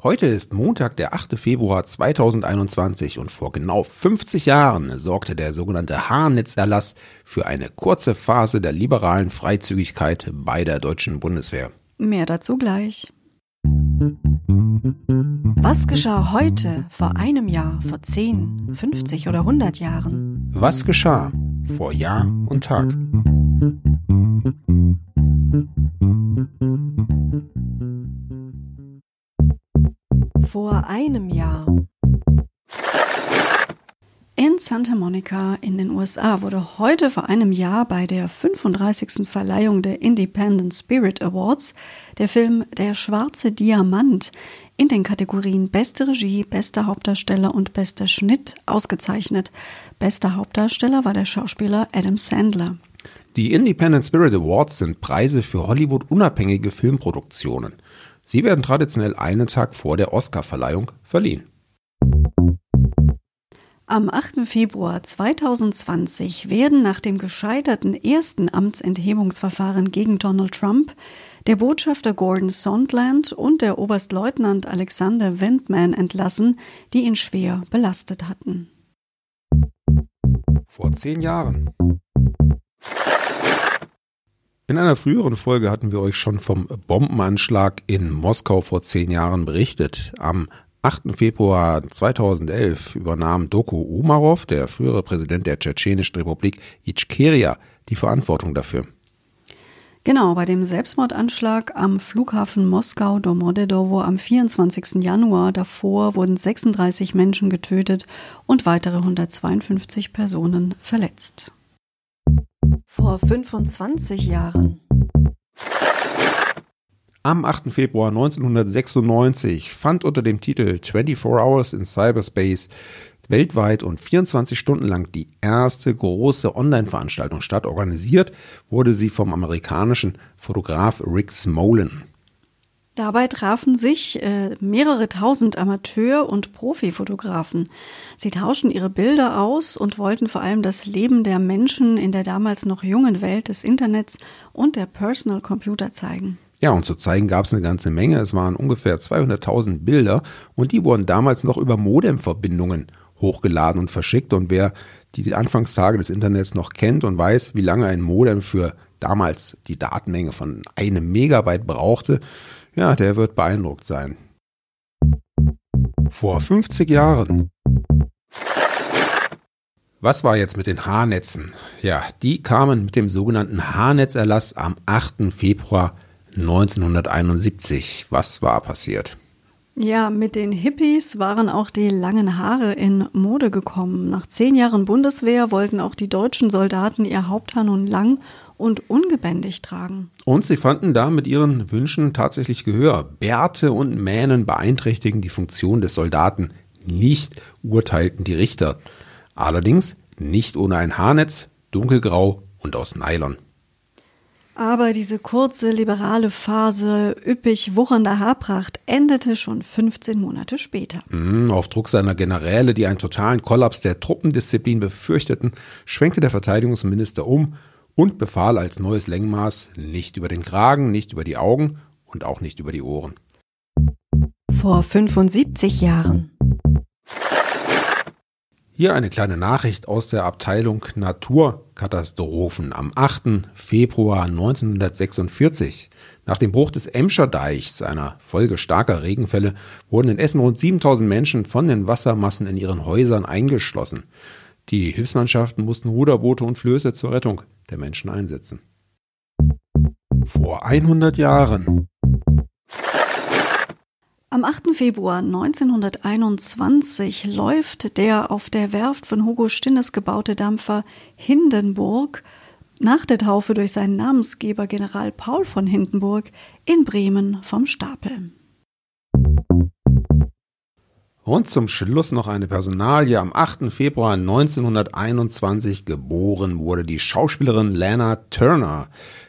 Heute ist Montag, der 8. Februar 2021 und vor genau 50 Jahren sorgte der sogenannte Haarnetzerlass für eine kurze Phase der liberalen Freizügigkeit bei der deutschen Bundeswehr. Mehr dazu gleich. Was geschah heute, vor einem Jahr, vor 10, 50 oder 100 Jahren? Was geschah vor Jahr und Tag? Vor einem Jahr. In Santa Monica in den USA wurde heute vor einem Jahr bei der 35. Verleihung der Independent Spirit Awards der Film Der schwarze Diamant in den Kategorien Beste Regie, Bester Hauptdarsteller und Bester Schnitt ausgezeichnet. Bester Hauptdarsteller war der Schauspieler Adam Sandler. Die Independent Spirit Awards sind Preise für Hollywood-unabhängige Filmproduktionen. Sie werden traditionell einen Tag vor der Oscarverleihung verliehen. Am 8. Februar 2020 werden nach dem gescheiterten ersten Amtsenthebungsverfahren gegen Donald Trump der Botschafter Gordon Sondland und der Oberstleutnant Alexander Wendman entlassen, die ihn schwer belastet hatten. Vor zehn Jahren. In einer früheren Folge hatten wir euch schon vom Bombenanschlag in Moskau vor zehn Jahren berichtet. Am 8. Februar 2011 übernahm Doko Umarov, der frühere Präsident der Tschetschenischen Republik Ichkeria, die Verantwortung dafür. Genau, bei dem Selbstmordanschlag am Flughafen Moskau-Domodedowo am 24. Januar davor wurden 36 Menschen getötet und weitere 152 Personen verletzt. Vor 25 Jahren. Am 8. Februar 1996 fand unter dem Titel 24 Hours in Cyberspace weltweit und 24 Stunden lang die erste große Online-Veranstaltung statt. Organisiert wurde sie vom amerikanischen Fotograf Rick Smolin. Dabei trafen sich äh, mehrere tausend Amateur- und Profifotografen. Sie tauschten ihre Bilder aus und wollten vor allem das Leben der Menschen in der damals noch jungen Welt des Internets und der Personal Computer zeigen. Ja, und zu zeigen gab es eine ganze Menge. Es waren ungefähr 200.000 Bilder und die wurden damals noch über Modemverbindungen hochgeladen und verschickt. Und wer die Anfangstage des Internets noch kennt und weiß, wie lange ein Modem für damals die Datenmenge von einem Megabyte brauchte, ja, der wird beeindruckt sein. Vor 50 Jahren. Was war jetzt mit den Haarnetzen? Ja, die kamen mit dem sogenannten Haarnetzerlass am 8. Februar 1971. Was war passiert? Ja, mit den Hippies waren auch die langen Haare in Mode gekommen. Nach zehn Jahren Bundeswehr wollten auch die deutschen Soldaten ihr Haupthaar nun lang und ungebändigt tragen. Und sie fanden da mit ihren Wünschen tatsächlich Gehör. Bärte und Mähnen beeinträchtigen die Funktion des Soldaten. Nicht urteilten die Richter. Allerdings nicht ohne ein Haarnetz, dunkelgrau und aus Nylon. Aber diese kurze liberale Phase üppig wuchernder Haarpracht endete schon 15 Monate später. Mhm, auf Druck seiner Generäle, die einen totalen Kollaps der Truppendisziplin befürchteten, schwenkte der Verteidigungsminister um und befahl als neues Längenmaß nicht über den Kragen, nicht über die Augen und auch nicht über die Ohren. Vor 75 Jahren. Hier eine kleine Nachricht aus der Abteilung Naturkatastrophen am 8. Februar 1946. Nach dem Bruch des Emscher Deichs, einer Folge starker Regenfälle, wurden in Essen rund 7000 Menschen von den Wassermassen in ihren Häusern eingeschlossen. Die Hilfsmannschaften mussten Ruderboote und Flöße zur Rettung der Menschen einsetzen. Vor 100 Jahren. Am 8. Februar 1921 läuft der auf der Werft von Hugo Stinnes gebaute Dampfer Hindenburg nach der Taufe durch seinen Namensgeber General Paul von Hindenburg in Bremen vom Stapel. Und zum Schluss noch eine Personalie. Am 8. Februar 1921 geboren wurde die Schauspielerin Lana Turner.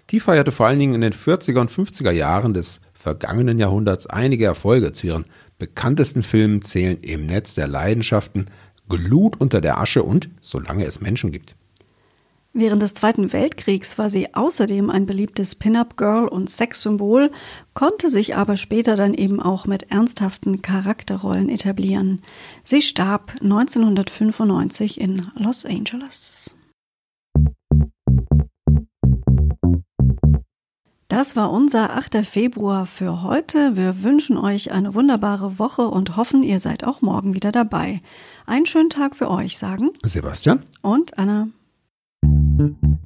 Die feierte vor allen Dingen in den 40er und 50er Jahren des vergangenen Jahrhunderts einige Erfolge. Zu ihren bekanntesten Filmen zählen Im Netz der Leidenschaften, Glut unter der Asche und Solange es Menschen gibt. Während des Zweiten Weltkriegs war sie außerdem ein beliebtes Pin-up-Girl und Sexsymbol, konnte sich aber später dann eben auch mit ernsthaften Charakterrollen etablieren. Sie starb 1995 in Los Angeles. Das war unser 8. Februar für heute. Wir wünschen euch eine wunderbare Woche und hoffen, ihr seid auch morgen wieder dabei. Einen schönen Tag für euch, sagen Sebastian und Anna.